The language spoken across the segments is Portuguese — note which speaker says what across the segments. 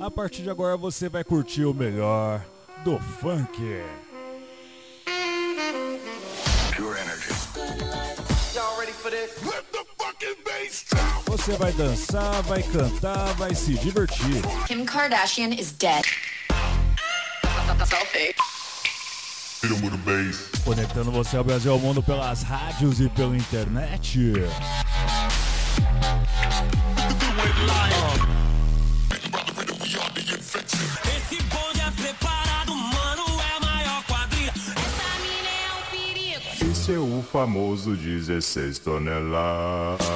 Speaker 1: A partir de agora você vai curtir o melhor do funk. Pure energy. Y'all ready for this? Let the fucking bass drop. Você vai dançar, vai cantar, vai se divertir.
Speaker 2: Kim Kardashian is dead.
Speaker 1: Selfie. Conectando você ao Brasil ao mundo pelas rádios e pela internet. Famoso 16 toneladas.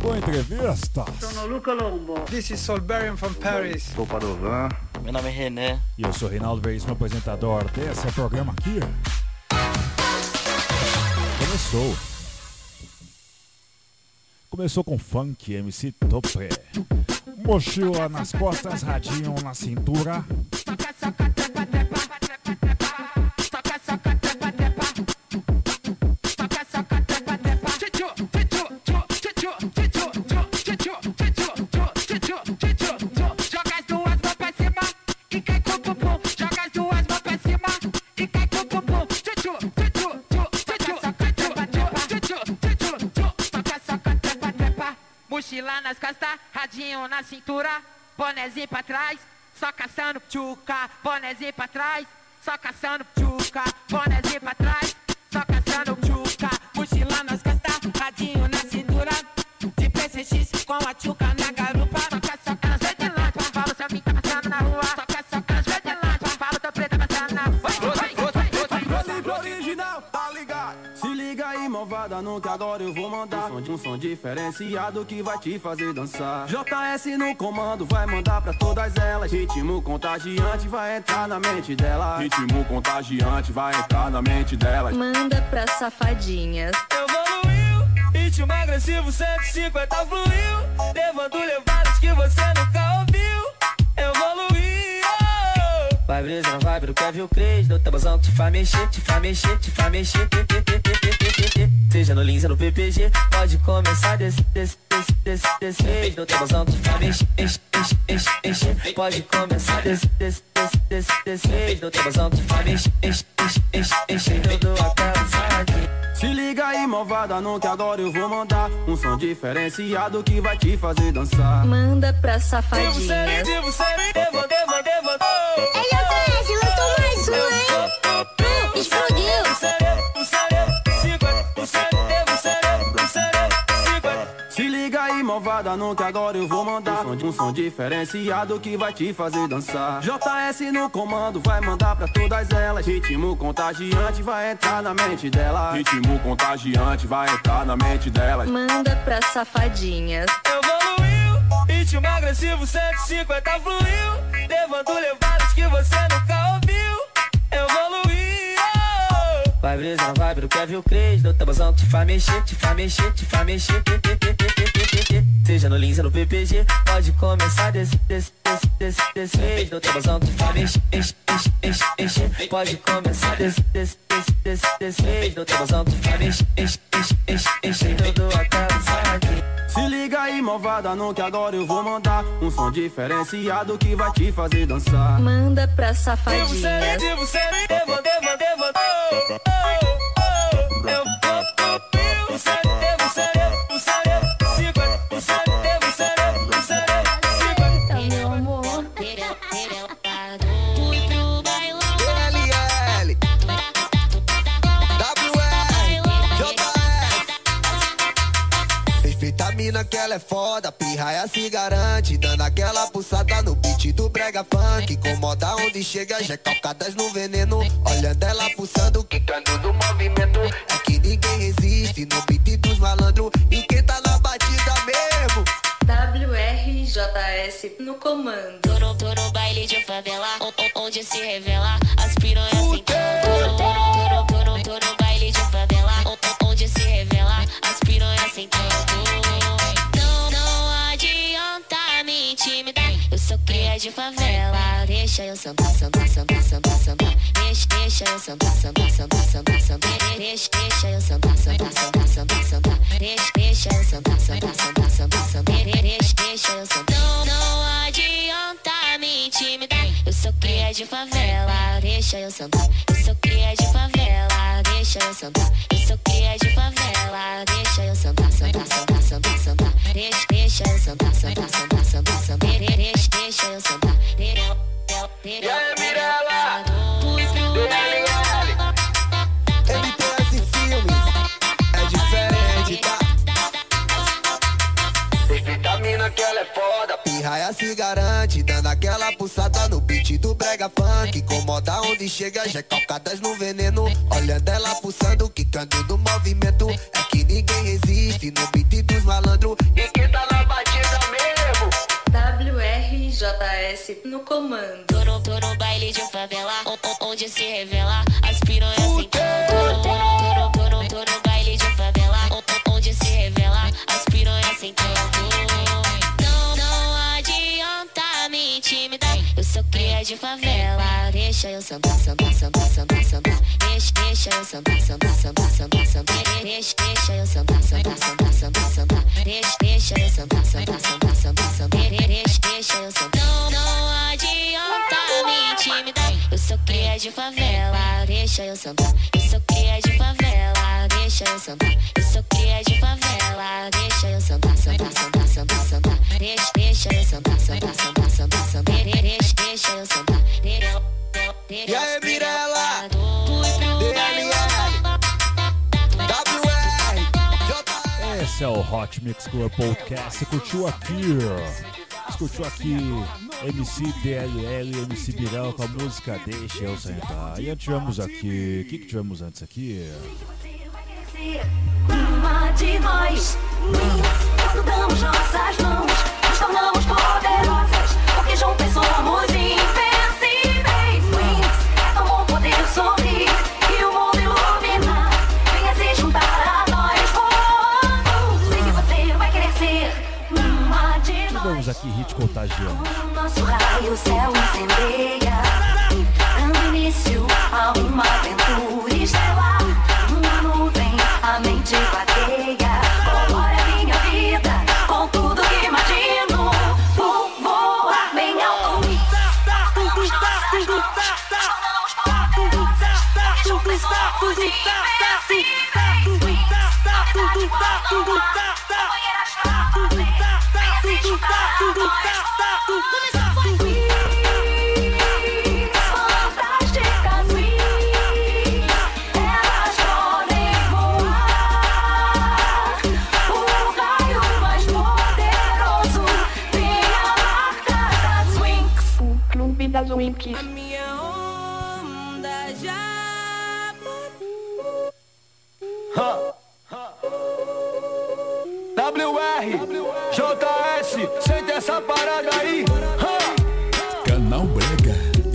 Speaker 1: Boa entrevista.
Speaker 3: Sono Luca Lombo.
Speaker 4: This is Solberian from Paris.
Speaker 5: Sou Padovan.
Speaker 6: Meu nome é René.
Speaker 1: E eu sou Reinaldo Veríssimo, apresentador desse programa aqui. Começou. Começou com funk, MC Tope. Mochila nas costas, radinho na cintura.
Speaker 7: Na cintura, bonezinho pra trás, só caçando tchuca, bonezinho pra trás, só caçando tchuca, bonezinho pra trás, só caçando tchuca, mochila nas costas, radinho na cintura, de PCX com a tchuca
Speaker 8: malvada, no que agora eu vou mandar um som, um som diferenciado que vai te fazer dançar. JS no comando vai mandar pra todas elas. Ritmo contagiante vai entrar na mente dela.
Speaker 9: Ritmo contagiante vai entrar na mente delas.
Speaker 2: Manda pra safadinhas.
Speaker 10: Evoluiu, ritmo agressivo 150 fluiu, levando levadas que você nunca
Speaker 11: Vai brisa, vai pro Kevin Cres, no tabuzão que te faz mexer, te faz mexer, te faz mexer. Seja no Lins ou no PPG, pode começar desse, desse, desse, desse, desse vez. No tabuzão que te faz mexer, enche, enche, enche, enche. Pode começar desse, desse, desse, desse, desse vez. No tabuzão que te faz mexer, enche, enche, enche, enche. Eu dou aquela saque.
Speaker 8: Se liga aí, malvada, no que agora eu vou mandar um som diferenciado que vai te fazer dançar.
Speaker 2: Manda pra safadinha.
Speaker 10: Devo ser, devo ser, devo, devo, devo.
Speaker 12: Ei, Explodiu.
Speaker 8: Se liga aí, malvada, no que agora eu vou mandar um som, um som diferenciado que vai te fazer dançar. JS no comando vai mandar pra todas elas. Ritmo contagiante vai entrar na mente dela.
Speaker 9: Ritmo contagiante vai entrar na mente delas.
Speaker 2: Manda pra safadinhas.
Speaker 10: Evoluiu, ritmo agressivo 150 fluiu, levando levadas que você nunca ouviu.
Speaker 11: Vai brisa vibe do Kevin Cres, no tabuzão que te faz mexer, te faz mexer, te faz mexer. Seja no Lins ou no PPG, pode começar desse, desse, desse, desse, desse. No tabuzão te faz mexer, enche, enche, enche. Pode começar desse, desse, desse, desse, desse mexer, enche, enche, enche, enche. Eu.
Speaker 8: Se liga aí, malvada, no que agora eu vou mandar um som diferenciado que vai te fazer dançar.
Speaker 2: Manda pra
Speaker 10: Devo
Speaker 2: safadinhas.
Speaker 10: ser, devo ser, devo, devo, devo. Oh, oh, oh. Eu vou, devo ser, devo ser, devo
Speaker 13: mina que ela é foda, pirraia se garante. Dando aquela pulsada no beat do brega funk. Incomoda onde chega, já calcadas no veneno. Olhando ela pulsando, quicando no movimento. É que ninguém resiste no beat dos malandros. E quem tá na batida mesmo?
Speaker 2: WRJS no comando.
Speaker 14: Tô no baile de favela, onde se revela as de favela. Deixa eu sambar, sambar, sambar, sambar, sentar. Deixa, deixa eu sambar, sambar, sambar, sambar, sentar. Deixa, deixa eu sambar, sambar, sambar, sentar, sentar. Deixa, deixa eu sambar, sambar, sambar, sambar, sentar. Deixa, deixa eu sambar. Não, não adianta me intimidar. Eu sou cria de favela. Deixa eu sambar. Eu sou cria de favela. Deixa eu sambar. Eu sou Deixa, deixa eu sentar. E aí,
Speaker 13: Mirella? MTS Filmes é diferente, tá? Respeita a mina que ela é foda. Pirraia se garante, dando aquela pulsada no beat do brega funk. Incomoda onde chega, já é calcadas no veneno. Olhando ela pulsando, quicando no movimento. É que ninguém resiste no beat dos malandros.
Speaker 2: WRJS no comando.
Speaker 14: Tô no, tô no baile de favela, onde se revela as piranhas. Tô no, tô tô tô no baile de favela, onde se revela as piranhas sentando. Não, não adianta me intimidar, eu sou cria de favela. Deixa eu sentar, sentar, sentar, sentar, sentar. Deixa, deixa eu sentar, sentar, sentar, sentar, sentar. Deixa, deixa eu sentar, sentar, sentar, sentar, sentar. Deixa, deixa eu sentar, sentar, sentar, sentar, sentar. Deixa, deixa eu sentar. De favela, deixa eu sentar. Eu sou cria de favela, deixa eu sentar. Eu sou cria de favela, deixa eu sentar, sentar, sentar, sentar, sentar. Deixa, deixa eu sentar, sentar, sentar, sentar, sentar. Deixa, deixa eu sentar.
Speaker 13: E aí, Mirella?
Speaker 7: Esse é o Hot Mix Club Podcast. Você curtiu aqui? Você curtiu aqui MC DLL, MC Birel com a música Deixa Eu Sentar. E antes tivemos aqui. O que, que tivemos antes aqui?
Speaker 15: Uma de nós, nossas mãos, nos tornamos poderosas, porque juntas somos
Speaker 7: aqui Hit Contagiante.
Speaker 15: Nosso raio, céu incendeia, dando início a uma aventura estelar. Uma nuvem, a mente vagueia, colore a minha vida com tudo que imagino. Vou voar bem alto. Damos nossas mãos, tornamos poderosas, juntos somos invencíveis.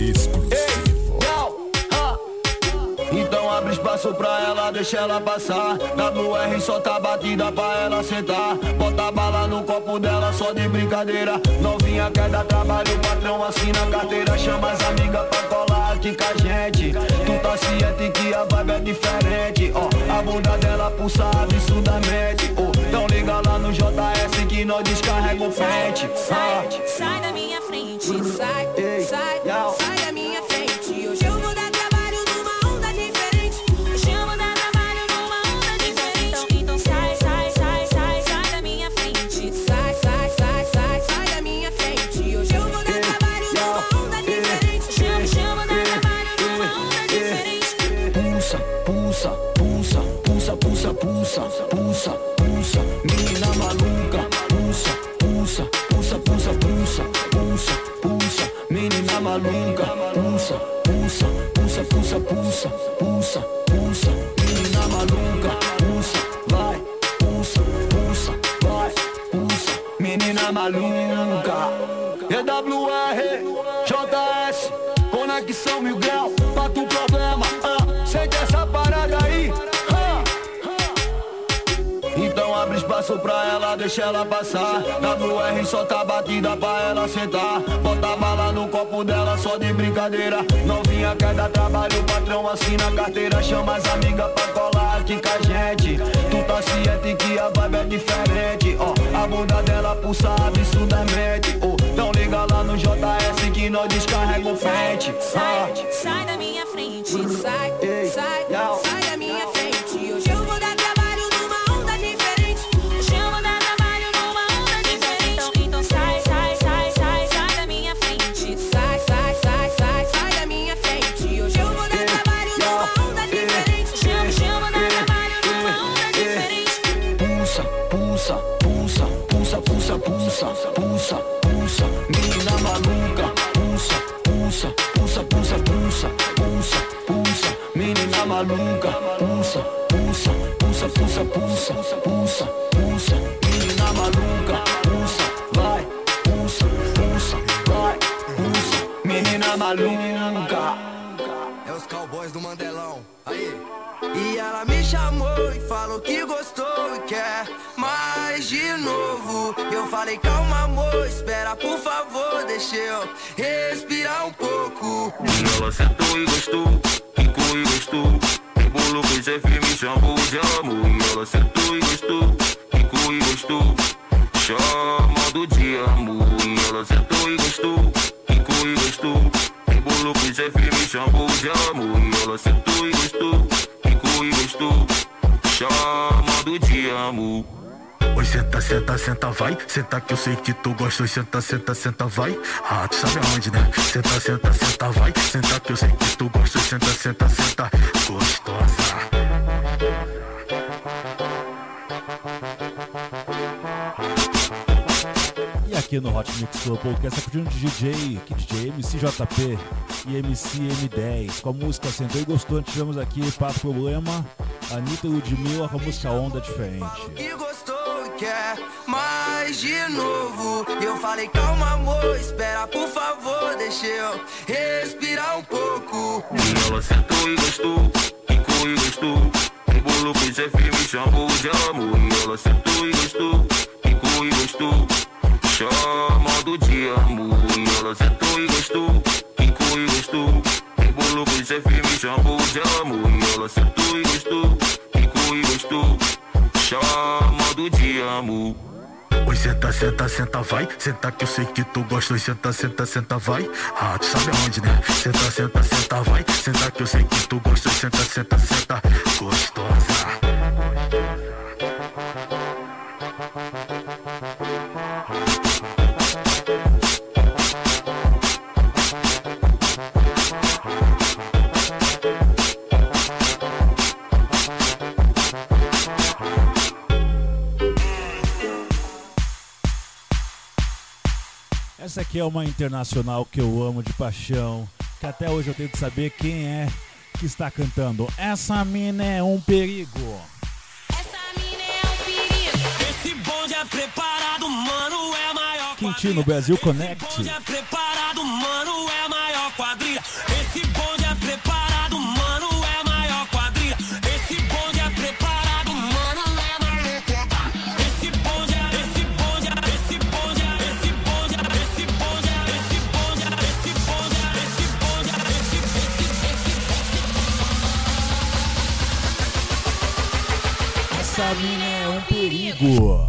Speaker 7: Exclusivo.
Speaker 16: Então abre espaço pra ela, deixa ela passar. WR solta a batida pra ela sentar. Bota bala no copo dela só de brincadeira. Novinha quer dar trabalho, o patrão assina a carteira. Chama as amigas pra colar aqui com a gente. Tu tá ciente que a vibe é diferente. Ó, a bunda dela pulsa absurdamente. Ó, então liga lá no JS que nós descarrega o frente.
Speaker 15: Sai, sai da minha frente, sai, sai, sai da
Speaker 16: maluca. EWR, JS, conexão mil grau, pra tu problema, ah, sente essa parada aí, ah. Então abre espaço pra ela, deixa ela passar. WR solta a batida pra ela sentar. Bota bala no copo dela só de brincadeira. Novinha quer dar trabalho, o patrão assina a carteira. Chama as amigas pra colar aqui com a gente. Tu tá ciente que a vibe é diferente Ó, a bunda dela pulsa absurdamente oh, Então liga lá no JS que nós descarrega o frente
Speaker 15: Sai, sai da minha frente.
Speaker 16: sai, sai, sai
Speaker 2: por favor, deixa eu respirar um pouco.
Speaker 17: Ela sentou e gostou, quicou e gostou. Rebolou com esse me chamou de amor. E ela sentou e gostou, quicou e gostou. Chamando de amor. E ela sentou e gostou, quicou e gostou. Rebolou com esse me chamou de amor. E ela sentou e gostou, quicou e gostou.
Speaker 18: Senta, senta, senta, vai. Senta que eu sei que tu gosta. Senta, senta, senta, vai. Ah, tu sabe aonde, né? Senta, senta, senta, vai. Senta que eu sei que tu gosta. Senta, senta, senta. Gostosa.
Speaker 1: E aqui no Hot Mix Club Podcast, curtindo de DJ, que DJ MCJP e MC M10. Com a música Sentou e Gostou, tivemos aqui Pato Problema, Anitta Ludmilla com a música Onda Diferente.
Speaker 2: De novo. Eu falei, calma, amor, espera, por favor, deixa eu respirar um pouco.
Speaker 17: E ela sentou e gostou, quicou e gostou. Rebolou com esse me chamou de amor. E ela sentou e gostou, quicou e gostou. Chamando de amor. E ela sentou e gostou, quicou e gostou. Rebolou com esse me chamou de amor. E ela sentou e gostou, quicou e gostou. Chamando de amor.
Speaker 18: Senta, senta, senta, vai. Senta que eu sei que tu gosta. Senta, senta, senta, vai. Ah, tu sabe aonde, né? Senta, senta, senta, vai. Senta que eu sei que tu gosta. Senta, senta, senta. Gostosa.
Speaker 1: Essa aqui é uma internacional que eu amo de paixão, que até hoje eu tento saber quem é que está cantando. Essa mina é um perigo.
Speaker 19: Esse bonde é preparado, mano, é maior
Speaker 1: Quintino Brasil Connect.
Speaker 19: bonde é preparado, mano,
Speaker 20: Chicago.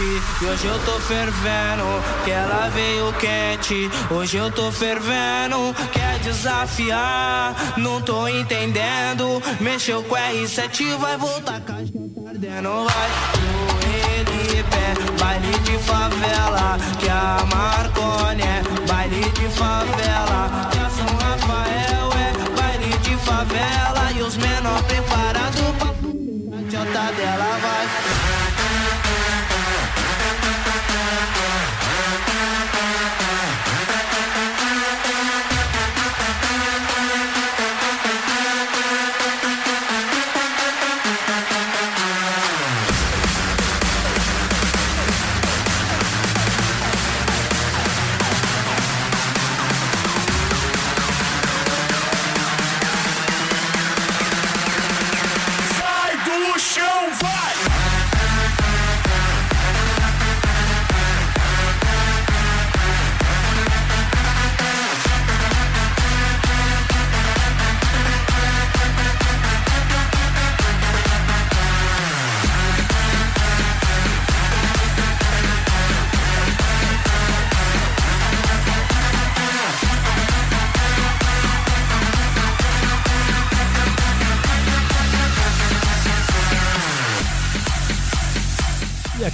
Speaker 20: E hoje eu tô fervendo. Que ela veio quente, hoje eu tô fervendo. Quer desafiar? Não tô entendendo. Mexeu com R7, vai voltar casca ardendo. Vai pro pé, baile de favela. Que a Marconi é baile de favela. Que a São Rafael é baile de favela. E os menor preparados pra a adianta dela vai.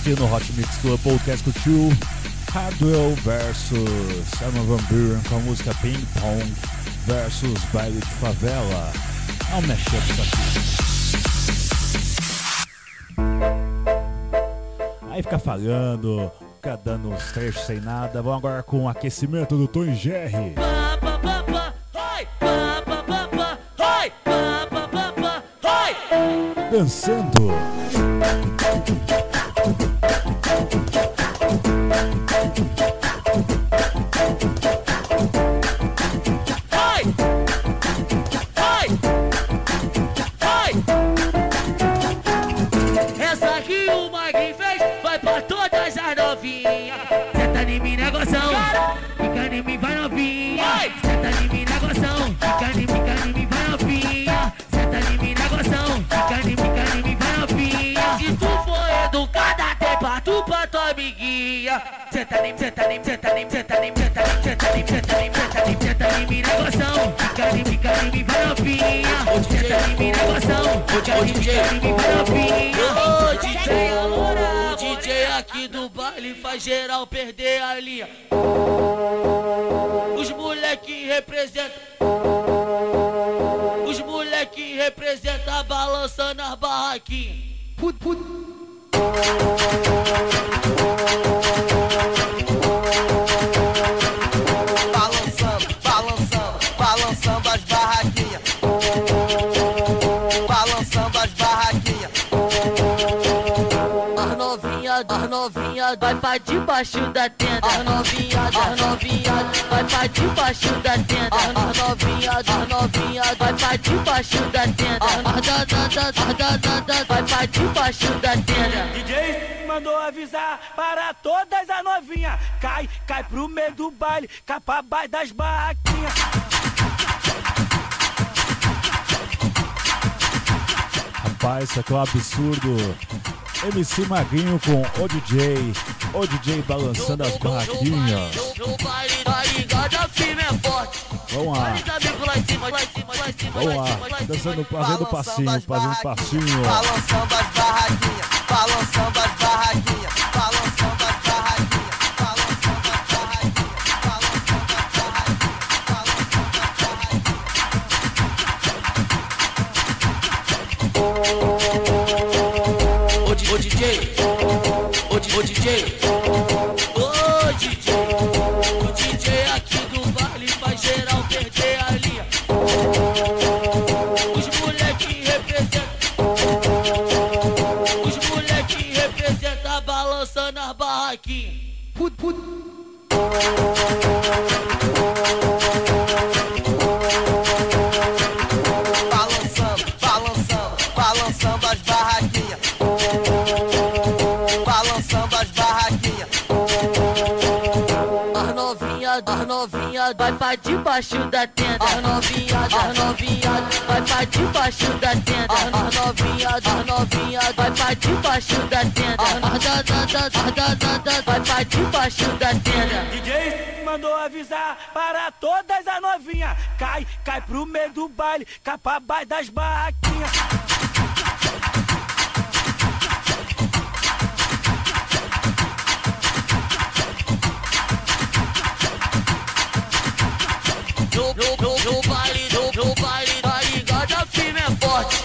Speaker 1: Aqui no Hot Mix Club Podcast curtiu Hardwell versus Arma Van Buren com a música Ping Pong versus Baile de Favela. É um mashup isso aqui. Aí fica falhando, fica dando os trechos sem nada. Vamos agora com o aquecimento do Tom Jerry. Dançando.
Speaker 21: O DJ aqui do baile faz geral perder a linha. Os moleque representam. Os moleque representam balançando as barraquinhas. Put, put. Novinha vai pra debaixo da tenda. As novinha, as novinha vai pra debaixo da tenda. As novinha, as novinha vai pra debaixo da tenda. As danada, vai pra debaixo da tenda.
Speaker 20: DJ mandou avisar para todas as novinhas. Cai, cai pro meio do baile, capa baixo das barraquinhas.
Speaker 1: Rapaz, isso aqui é um absurdo. MC Magrinho com o DJ, o DJ balançando as barraquinhas. Vamos lá. Vamos
Speaker 21: lá,
Speaker 1: dançando, fazendo passinho, fazendo passinho.
Speaker 13: Balançando as barraquinhas, balançando as barraquinhas, balançando as barraquinhas. Oh
Speaker 21: ô, DJ, ô DJ, o DJ aqui do baile faz geral perder a linha. Os moleque representam, os moleque representam balançando as barraquinhas. Put, put. Pra debaixo da tenda. As novinha, as novinha, vai pra debaixo da tenda. As novinha, as novinha, vai pra debaixo da tenda. As da da da da da da da, vai pra debaixo da tenda.
Speaker 22: DJ mandou avisar para todas as novinhas. Cai, cai pro meio do baile, cai pra baixo das barraquinhas.
Speaker 21: No, no, no, no baile, no, no baile, tá ligado? A firme é forte.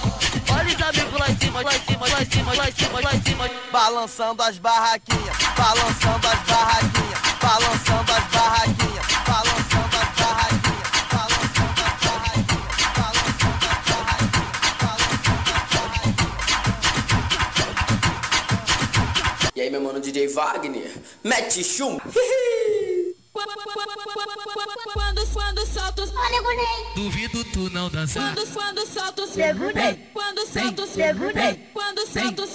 Speaker 21: Olha os amigos lá em cima, lá em cima, lá em cima, lá em cima, lá em cima.
Speaker 23: Balançando as barraquinhas, balançando as barraquinhas, balançando as barraquinhas, balançando as barraquinhas.
Speaker 24: E aí, meu mano DJ Wagner, mete chum.
Speaker 10: Quando, quando solto os
Speaker 25: Duvido tu não dançar.
Speaker 10: Quando, quando solto os
Speaker 25: Debutei.
Speaker 10: Quando solto os
Speaker 25: Debutei.
Speaker 10: Quando solto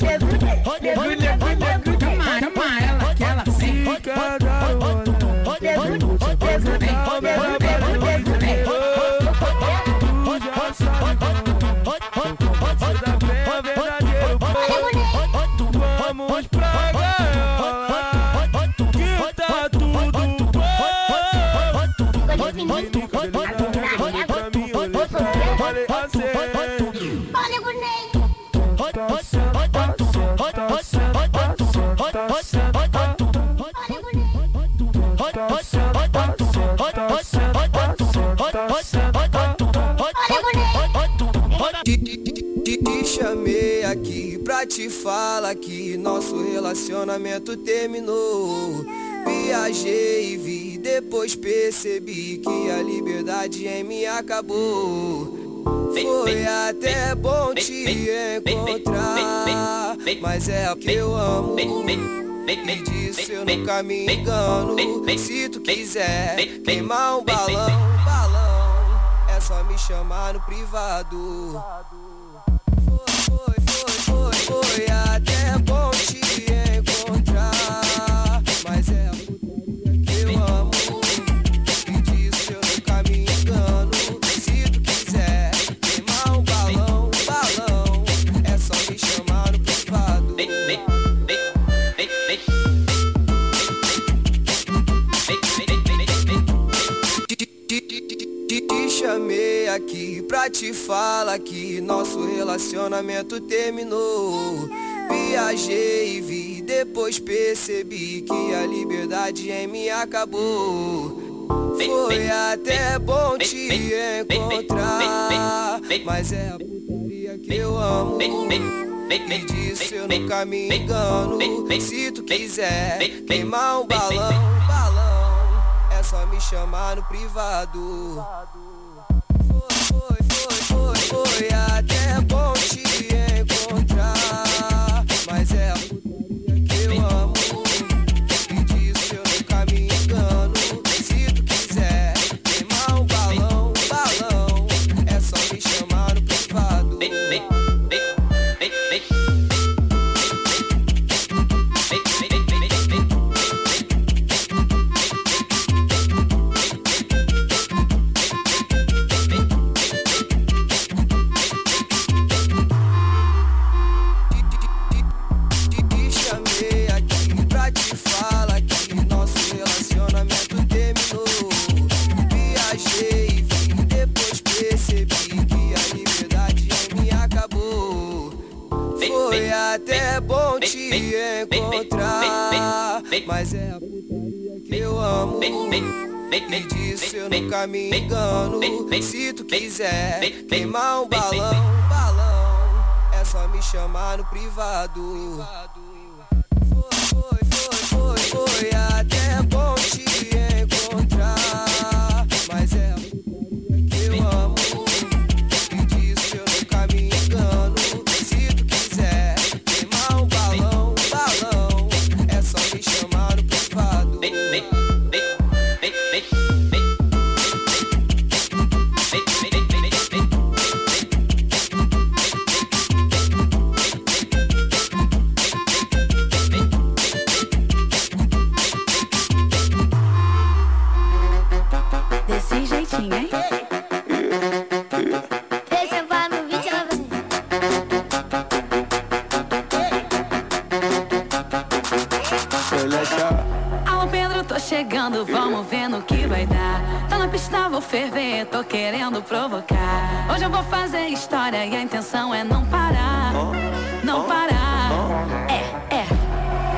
Speaker 23: Te, chamei aqui pra te falar que nosso relacionamento terminou. Viajei e vi, depois percebi que a liberdade em mim acabou. Foi até bom te encontrar, mas é o que eu amo. E disso eu nunca me engano. Se tu quiser queimar um balão, balão, é só me chamar no privado. Te falar que nosso relacionamento terminou. Viajei e vi, depois percebi que a liberdade em mim acabou. Foi até bom te encontrar, mas é a putaria que eu amo. E disso eu nunca me engano. Se tu quiser queimar um balão, balão, é só me chamar no privado. Foi, foi, foi, foi até bom me engano. Se tu quiser queimar um balão, balão, é só me chamar no privado.
Speaker 26: Ferver, tô querendo provocar. Hoje eu vou fazer história e a intenção é não parar. Não parar. É, é.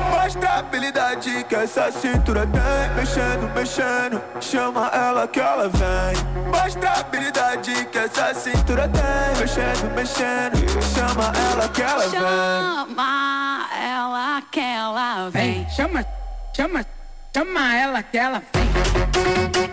Speaker 27: Mostra a habilidade que essa cintura tem Mexendo, mexendo, chama ela que ela vem Mostra a habilidade que essa cintura tem Mexendo, mexendo, chama ela que ela vem
Speaker 26: Chama ela que ela vem.
Speaker 28: Chama, chama, chama ela que ela vem.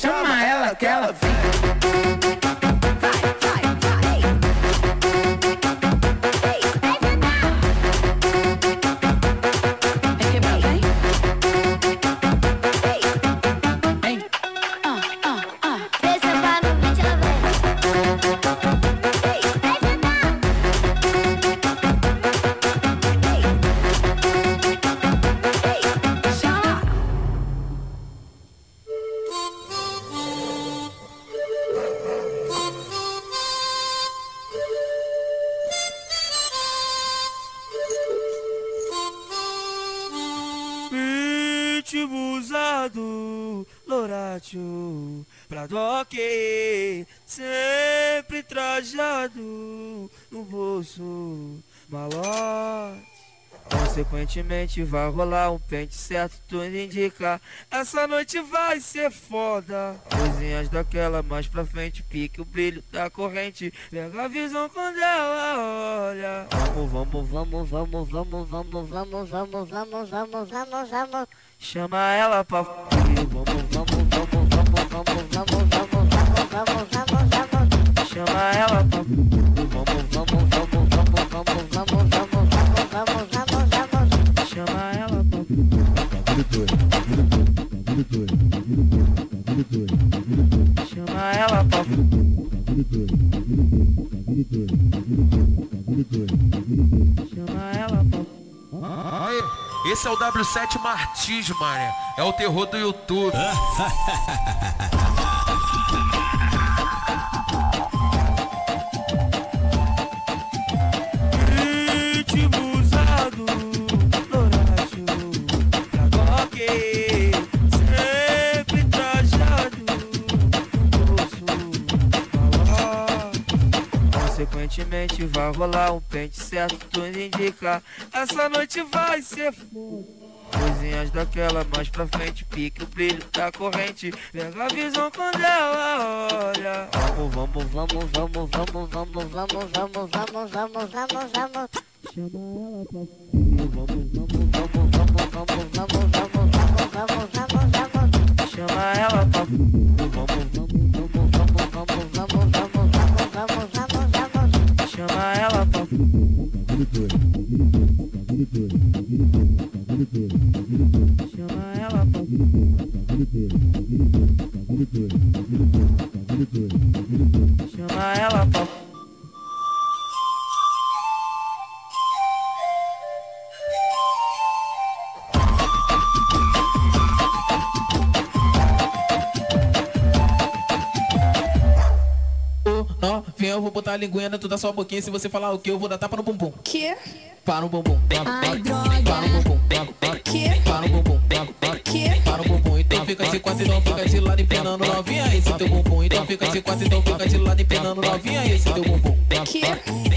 Speaker 28: chama ela que ela vem.
Speaker 22: Consequentemente vai rolar um pente certo, tudo indica Essa noite vai ser foda Coisinhas daquela mais pra frente Pique o brilho da corrente Pega a visão quando ela olha Vamos, vamos, vamos, vamos, vamos, vamos, vamos, vamos, vamos, vamos, vamos, vamos Chama ela pra Vamos, vamos, vamos, vamos, vamos, vamos, vamos, vamos, vamos, vamos, vamos Chama ela pra vamos, vamos, vamos, vamos, vamos, vamos, vamos, vamos, vamos, vamos Chama ela pra Chama ela pra Chama ela pra
Speaker 10: esse é o W7 Martins, mané. É o terror do YouTube.
Speaker 22: Consequentemente vai rolar um pente certo, tudo indica Essa noite vai ser foda Coisinhas daquela mais pra frente, pique o brilho da corrente Pega a visão quando ela olha Vamos, vamos, vamos, vamos, vamos, vamos, vamos, vamos, vamos, vamos, vamos, vamos Chama ela pra Vamos, vamos, vamos, vamos, vamos, vamos, vamos, vamos, vamos, vamos, vamos Chama ela pra Chama ela pra
Speaker 29: vou botar a linguinha dentro da sua boquinha. Se você falar o que, eu vou dar tapa no bumbum.
Speaker 26: Que?
Speaker 29: Para no bumbum.
Speaker 26: Ai, droga.
Speaker 29: Para no bumbum.
Speaker 26: Que?
Speaker 29: Para no bumbum.
Speaker 26: Que?
Speaker 29: Para no bumbum. Então fica de quatro, então fica de lado empinando novinha. Esse teu bumbum. Então fica de quatro, então fica de lado empinando novinha. Esse teu bumbum.
Speaker 26: Que?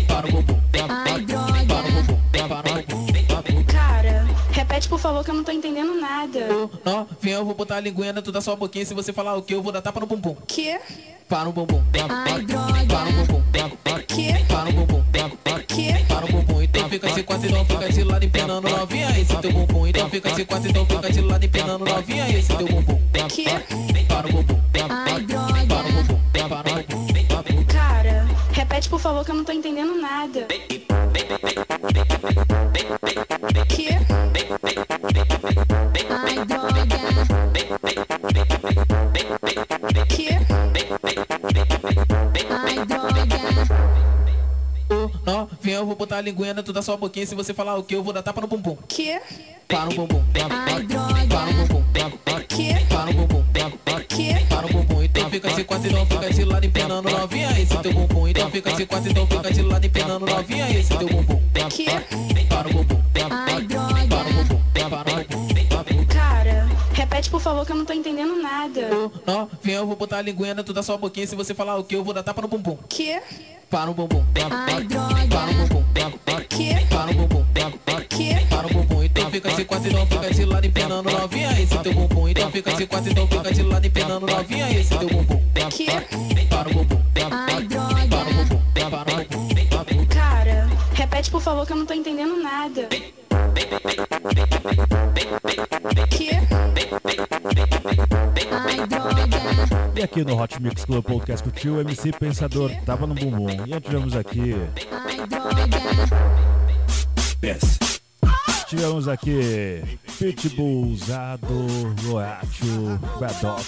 Speaker 29: Para o bumbum.
Speaker 26: Ai, droga.
Speaker 29: Para o bumbum. Para o bumbum.
Speaker 26: Cara, repete por favor que eu não tô entendendo nada.
Speaker 29: Novinha, eu vou botar a linguinha dentro da sua boquinha. Se você falar o que, eu vou dar tapa no bumbum.
Speaker 26: Que?
Speaker 29: para o bumbum,
Speaker 26: para o bumbum,
Speaker 29: para o bumbum,
Speaker 30: para o bumbum. Então fica de quatro, então fica
Speaker 10: de lado
Speaker 30: empenando
Speaker 10: novinha. Esse
Speaker 29: teu bumbum. Então fica de quatro, então fica de lado empenando novinha. Esse teu bumbum. Para o bumbum, para o
Speaker 30: bumbum,
Speaker 29: para o bumbum. Cara, repete por favor que eu não tô entendendo nada. Botar a linguinha dentro da sua boquinha. Se você falar o que, eu vou dar tapa no bumbum.
Speaker 30: Que?
Speaker 29: Para no bumbum.
Speaker 10: Ai,
Speaker 29: Para no bumbum.
Speaker 30: Que?
Speaker 29: Para no bumbum.
Speaker 30: Que?
Speaker 29: Para no bumbum. Então fica de quatro, então fica de lado empinando novinha. Esse teu bumbum. Então fica de quatro, então fica de
Speaker 30: favor que eu não tô entendendo nada.
Speaker 29: Novinha, eu vou botar a linguinha dentro da sua boquinha. Se você falar o que, eu vou dar tapa no bumbum.
Speaker 30: Que?
Speaker 29: Para o bumbum.
Speaker 10: Ai.
Speaker 29: Para o bumbum.
Speaker 30: Que?
Speaker 29: Para o bumbum.
Speaker 30: Que?
Speaker 29: Para o bumbum. Então fica de quatro, então fica de lado empinando novinha. Esse teu bumbum. Então fica de quatro, então fica de lado empinando novinha. Esse teu bumbum.
Speaker 30: Que?
Speaker 29: Para o bumbum.
Speaker 10: Ai.
Speaker 29: Para o bumbum. Para o bumbum.
Speaker 30: Cara, repete por favor que eu não tô entendendo nada. Que?
Speaker 1: E aqui no Hot Mix Club Podcast com o MC Pensador tava no bumbum. E tivemos aqui.
Speaker 10: Droga.
Speaker 1: Tivemos aqui Pitbull, Usado, Roatio, Badoc.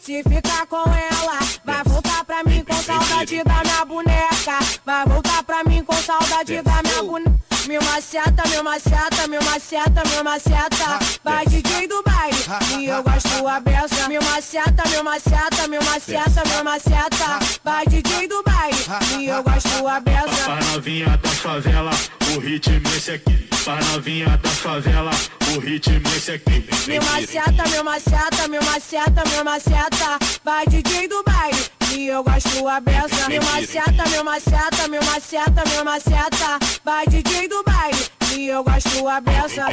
Speaker 31: Se ficar com ela, vai voltar pra mim com saudade da minha boneca. Vai voltar pra mim com saudade da minha boneca. Meu maceta, meu maceta, meu maceta, meu maceta. Vai DJ do baile e eu gosto a beça. Meu maceta, meu maceta, meu maceta, meu maceta. Vai DJ do baile e eu gosto a beça.
Speaker 18: Pra novinha da favela, o ritmo esse aqui. Pra novinha da favela, o ritmo esse aqui.
Speaker 31: Meu maceta, meu maceta, meu maceta, meu maceta. Vai DJ do baile e eu gosto a beça. Meu maceta, meu maceta, meu maceta, meu maceta. Vai DJ do baile e eu gosto a beça.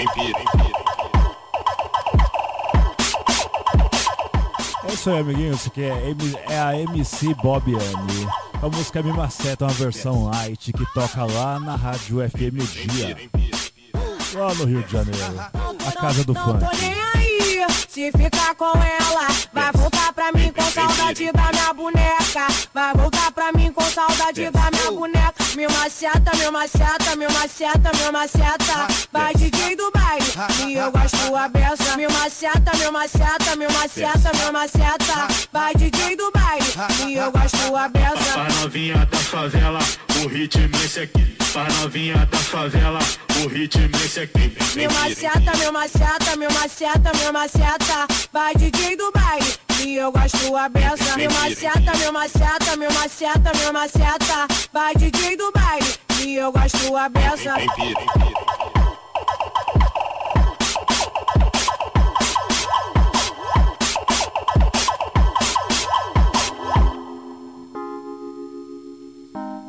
Speaker 1: É isso aí, amiguinhos. Isso aqui é, M- é a MC Bob Anne. A música Me Maceta é uma versão light que toca lá na Rádio FM Dia. Lá no Rio de Janeiro. A casa do
Speaker 31: Não
Speaker 1: funk.
Speaker 31: tô nem aí, se ficar com ela Vai voltar pra mim com saudade da minha boneca Vai voltar pra mim com saudade da minha boneca Meu maceta, meu maceta, meu maceta, meu maceta Vai DJ do baile e eu gosto a beça Meu maceta, meu maceta, meu maceta, meu maceta Vai DJ do baile e eu gosto a beça
Speaker 18: Pra novinha da favela, o ritmo esse aqui. Pra novinha da favela, o ritmo esse aqui.
Speaker 31: Meu maceta, meu maceta, meu maceta, meu maceta Vai DJ do baile e eu gosto a beça Meu maceta, meu maceta, meu maceta, meu maceta Vai DJ do baile e eu gosto a beça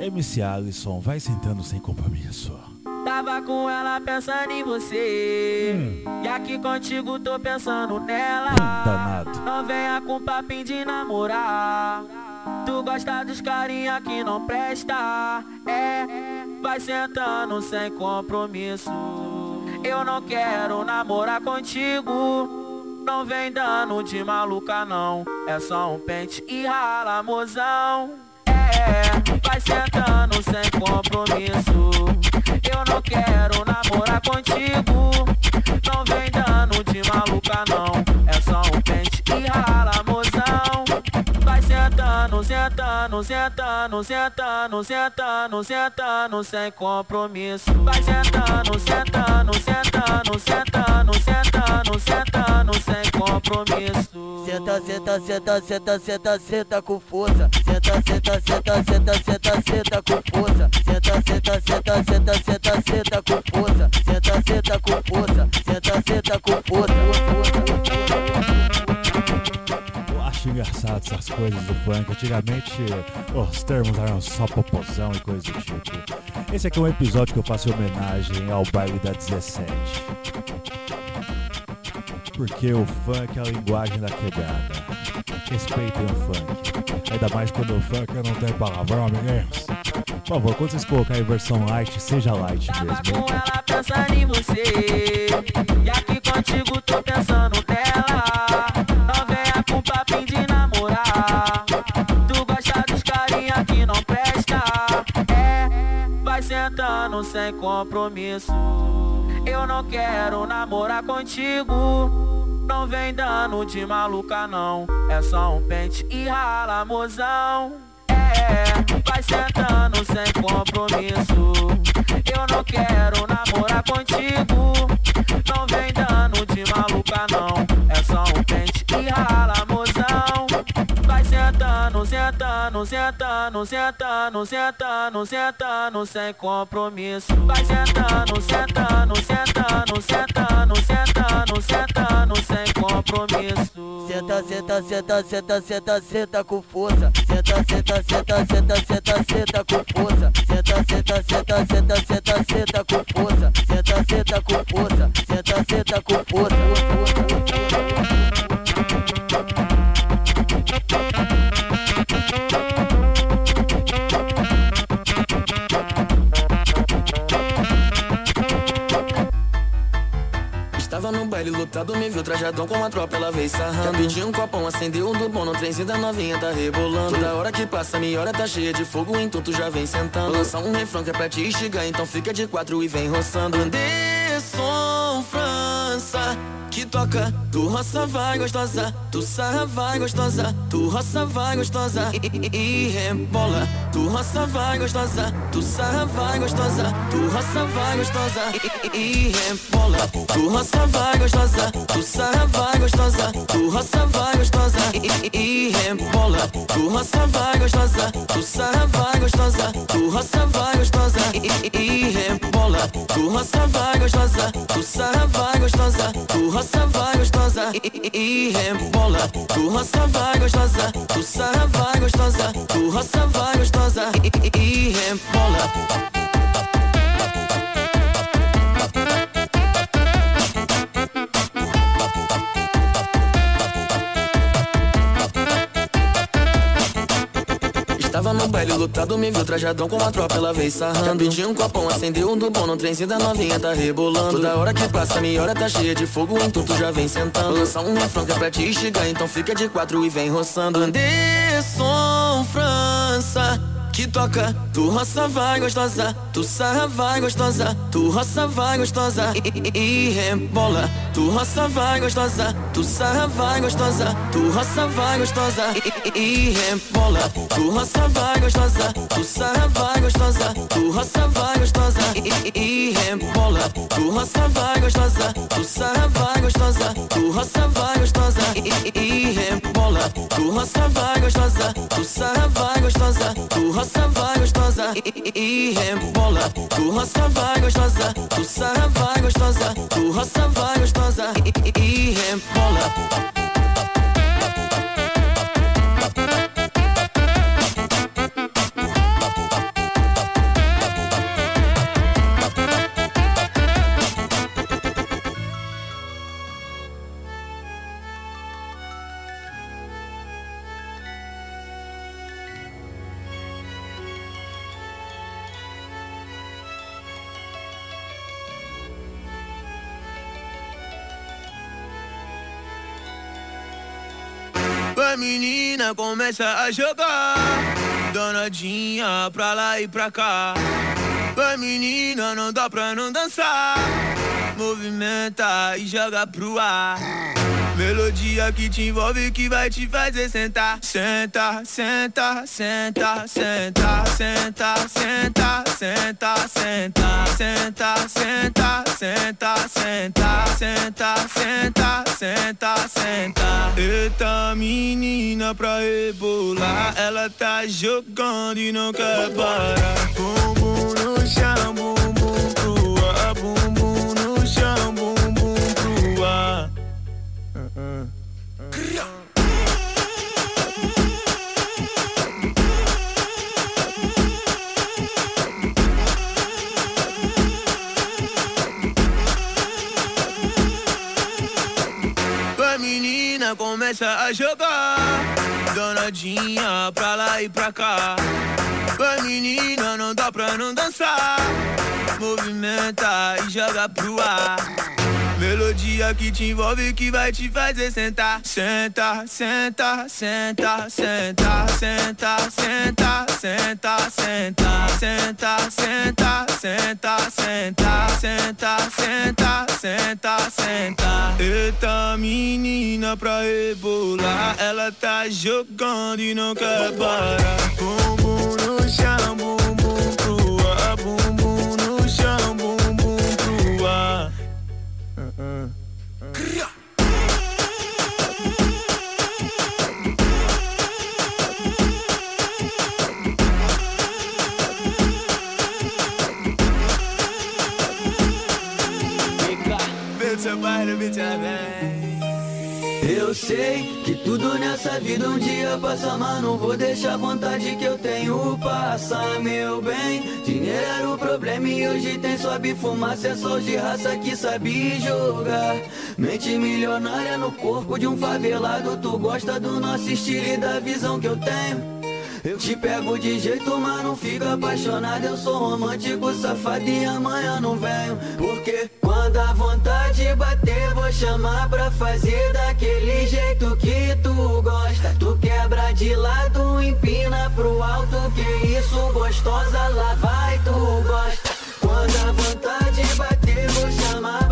Speaker 1: MC Alisson, vai sentando sem compromisso.
Speaker 32: Tava com ela pensando em você. E aqui contigo tô pensando nela.
Speaker 1: Danado.
Speaker 32: Não venha com papinho de namorar. Tu gosta dos carinha que não presta. É, vai sentando sem compromisso. Eu não quero namorar contigo. Não vem dando de maluca não. É só um pente e rala, mozão. É, vai sentando sem compromisso. Eu não quero namorar contigo. Não vem dando de maluca não. É só um pente e rala, mozão. Sentando, sentando, sentando, sentando, sentando, sentando sem compromisso. Vai sentando, sentando, sentando, sentando, sentando, sentando sem compromisso.
Speaker 21: Senta, senta, senta, senta, senta, senta com força. Senta, senta, senta, senta, senta, senta com força. Senta, senta, senta, senta, senta, senta com força. Senta, senta com força. Senta, senta com força.
Speaker 1: Acho engraçado essas coisas do funk. Antigamente os termos eram só popozão e coisa do tipo. Esse aqui é um episódio que eu faço em homenagem ao baile da 17. Porque o funk é a linguagem da quebrada. Respeitem o funk. Ainda mais quando o funk não tem palavrão, amiguinhos. Por favor, quando vocês colocarem versão light, seja light mesmo.
Speaker 32: com ela pensando em você. E aqui contigo tô pensando nela. Sentando sem compromisso. Eu não quero namorar contigo. Não vem dando de maluca não. É só um pente e rala, mozão. É, vai sentando sem compromisso. Eu não quero namorar contigo. Não vem dando de maluca não. É só um pente e rala, mozão. Vai sentando, sentando, sentando, sentando, sentando, sentando sem compromisso. Vai sentando, sentando, sentando, sentando, sentando, sentando sem compromisso.
Speaker 11: Senta, senta, senta, senta, senta, senta com força. Senta, senta, senta, senta, senta, senta com força. Senta, senta, senta, senta, senta, senta com força. Senta, senta com força. Senta, senta com força.
Speaker 33: Baile lotado, me viu trajadão com uma tropa, ela veio sarrando. Pedi um copão, acendeu um do bom, no trenzinho da novinha tá rebolando. Toda hora que passa, minha hora tá cheia de fogo, então tu já vem sentando. Lança um refrão que é pra te instigar, então fica de quatro e vem roçando. França, toca, tu roça vai gostosa, tu sarra vai gostosa, tu roça vai gostosa e, e, e rebola. Tu roça vai gostosa, tu sarra vai gostosa, tu roça vai gostosa e, e, e rebola. Tu roça vai gostosa, tu sarra vai gostosa, tu roça vai gostosa e, e, e rebola. Tu roça vai gostosa, tu sarra vai gostosa, tu roça vai gostosa e, e, e rebola. Tu roça vai gostosa, tu sarra vai gostosa, tu roça vai gostosa e, e, e rebola. Tu roça vai gostosa, tu sarra vai gostosa, tu roça vai gostosa e, e, e rebola. Estava no baile lotado, me viu trajadão com uma tropa, ela veio sarrando. Pedi um copão, acendeu um do bom, no trenzinho da novinha tá rebolando. Toda hora que passa, minha hora tá cheia de fogo, então tu já vem sentando. Lança um refrão pra te instigar, então fica de quatro e vem roçando. Anderson França. Que toca, tu roça vai gostosa, tu sarra vai gostosa, tu roça vai gostosa e, e, e rebola. Tu roça vai gostosa, tu sarra vai gostosa, tu roça vai gostosa e, e, e rebola. Tu roça vai gostosa, tu sarra vai gostosa, tu roça vai gostosa e, e, e rebola. Tu roça vai gostosa, tu sarra vai gostosa, tu roça vai gostosa e, e, e rebola. Tu roça vai gostosa, tu sarra vai gostosa, tu roça vai gostosa e, e, e rebola. Tu roça vai gostosa, tu sarra vai gostosa, tu roça vai gostosa e, e, e rebola.
Speaker 27: Começa a jogar, danadinha pra lá e pra cá. Vai menina, não dá pra não dançar. Movimenta e joga pro ar. Melodia que te envolve que vai te fazer sentar. Senta, senta, senta, senta, senta, senta, senta, senta, senta, senta, senta, senta, senta, senta, senta, senta. Eita menina pra rebolar, ela tá jogando e não quer parar. Bumbum no chão, bumbum pro ar, bumbum no chão, bumbum pro ar. A menina começa a jogar, danadinha pra lá e pra cá. A menina não dá pra não dançar, movimenta e joga pro ar. Melodia que te envolve que vai te fazer sentar. Senta, senta, senta, senta, senta, senta, senta, senta, senta, senta, senta, senta, senta, senta, senta, senta. Eita menina pra rebolar, ela tá jogando e não quer parar. Bumbum no chão, bumbum pro ar, bumbum no chão, bumbum pro ar. Better, better, better.
Speaker 34: Eu sei que tudo nessa vida um dia passa, mas não vou deixar a vontade que eu tenho passar, meu bem. Dinheiro era o problema e hoje tem sobe fumaça, é só de raça que sabe jogar. Mente milionária no corpo de um favelado, tu gosta do nosso estilo e da visão que eu tenho. Eu te pego de jeito, mas não fico apaixonado. Eu sou romântico, safado e amanhã não venho. Porque quando a vontade bater, vou chamar pra fazer daquele jeito que tu gosta. Tu quebra de lado, empina pro alto. Que isso, gostosa, lá vai, tu gosta. Quando a vontade bater, vou chamar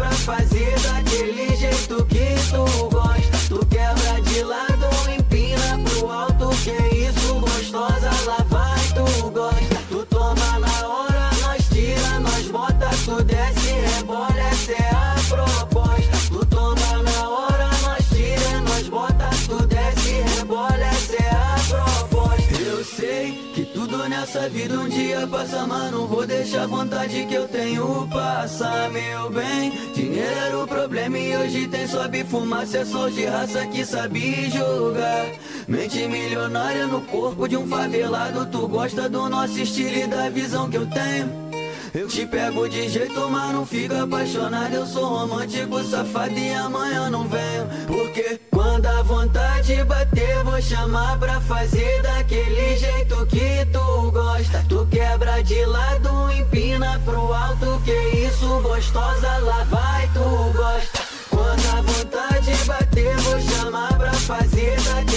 Speaker 34: vida um dia passa, mas não vou deixar a vontade que eu tenho passar, meu bem. Dinheiro era o problema e hoje tem sobe fumaça, é só de raça que sabe jogar. Mente milionária no corpo de um favelado, tu gosta do nosso estilo e da visão que eu tenho. Eu te pego de jeito, mas não fico apaixonado. Eu sou romântico, safado e amanhã não venho. Porque quando a vontade bater, vou chamar pra fazer daquele jeito que tu gosta. Tu quebra de lado, empina pro alto. Que isso, gostosa, lá vai, tu gosta. Quando a vontade bater, vou chamar pra fazer daquele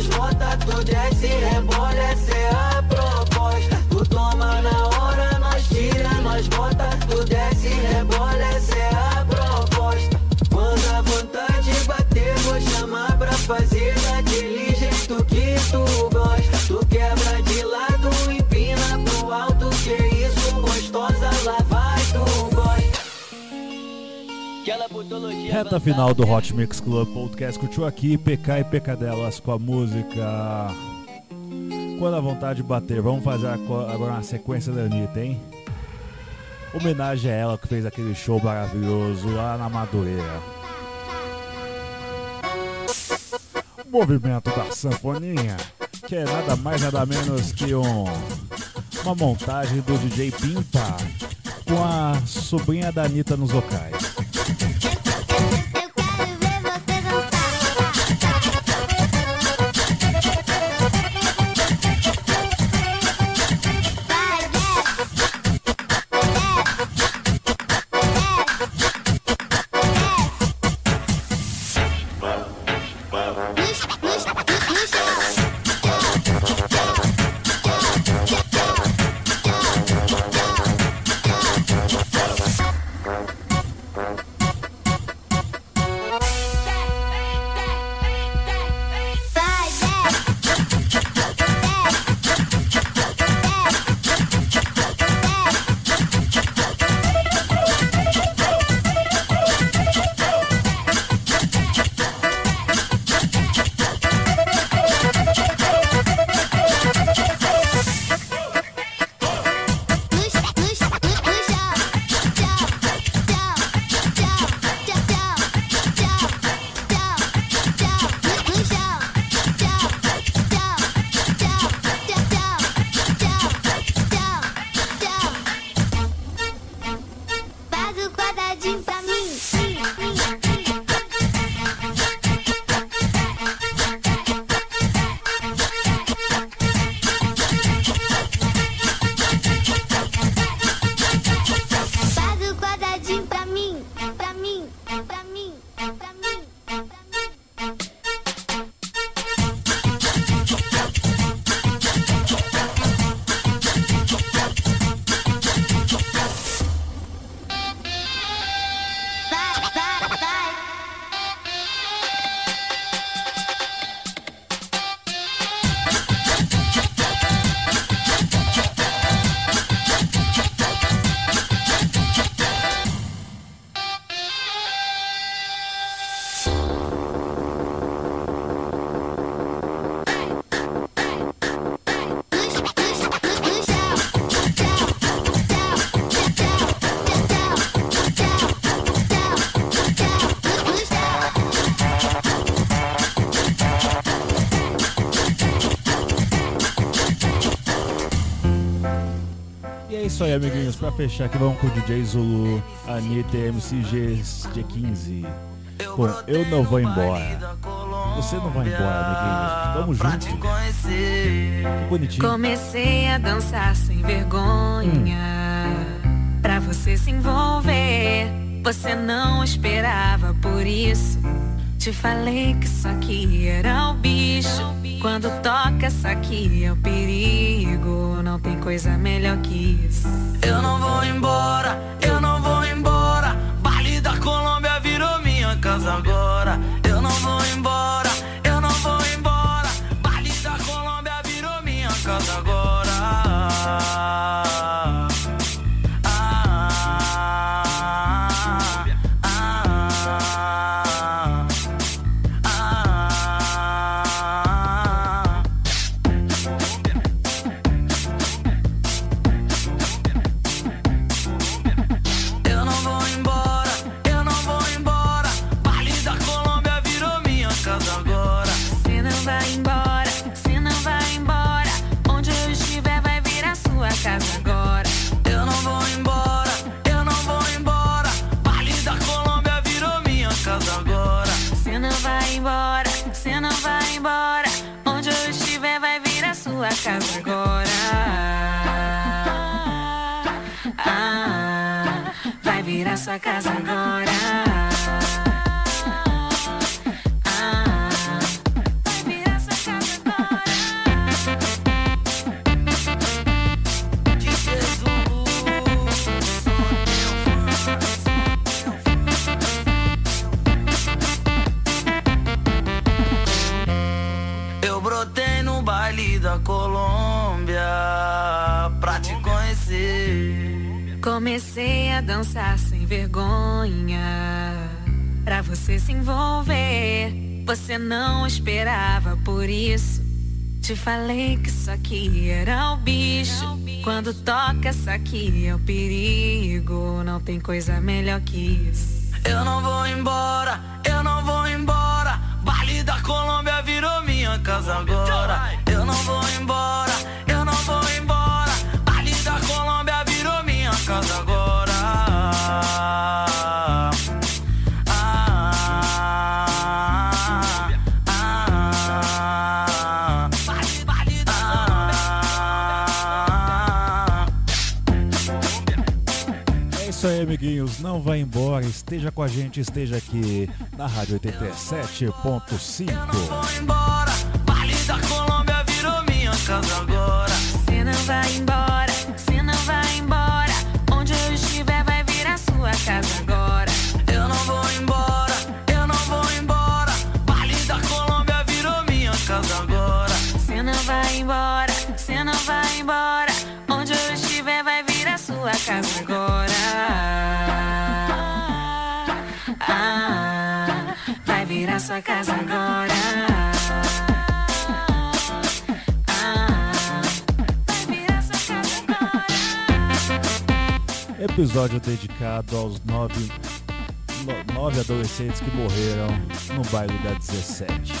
Speaker 34: चश्मों तक तू जैसी है बोले
Speaker 12: Reta final do Hot Mix Club Podcast. Curtiu aqui PK e Pecadelas com a música Quando a Vontade Bater. Vamos fazer agora uma sequência da Anitta, hein? Homenagem a ela que fez aquele show maravilhoso lá na Madureira. Movimento da sanfoninha, que é nada mais nada menos que um, uma montagem do DJ Pimpa com a sobrinha da Anitta nos vocais.
Speaker 1: Isso aí, amiguinhos. Pra fechar aqui, vamos com o DJ Zulu, Anitta e MCG G15. Com Eu Não Vou Embora. Você não vai embora, amiguinhos. Tamo junto. Que bonitinho.
Speaker 26: Comecei a dançar sem vergonha Pra você se envolver Você não esperava por isso Te falei que isso aqui era o bicho Quando toca isso aqui é o perigo tem coisa melhor que isso.
Speaker 34: Eu não vou embora,
Speaker 26: você se envolver. Você não esperava por isso. Te falei que isso aqui era o bicho. Quando toca isso aqui é o perigo. Não tem coisa melhor que isso.
Speaker 34: Eu não vou embora, eu não vou embora. Baile da Colômbia virou minha casa agora. Eu não vou embora, Não
Speaker 1: vai embora. Esteja com a gente, esteja aqui na Rádio 87.5.
Speaker 34: embora. Baile da Colômbia virou minha casa agora.
Speaker 26: Você não vai embora, você não vai embora Onde eu estiver vai vir a sua casa agora
Speaker 34: Eu não vou embora, eu não vou embora. Da Colômbia virou minha casa agora.
Speaker 26: Você não vai embora, você não vai embora. Onde eu estiver vai vir a sua casa agora. Ah, sua casa agora.
Speaker 1: Episódio dedicado aos nove, no- nove adolescentes que morreram no baile da 17.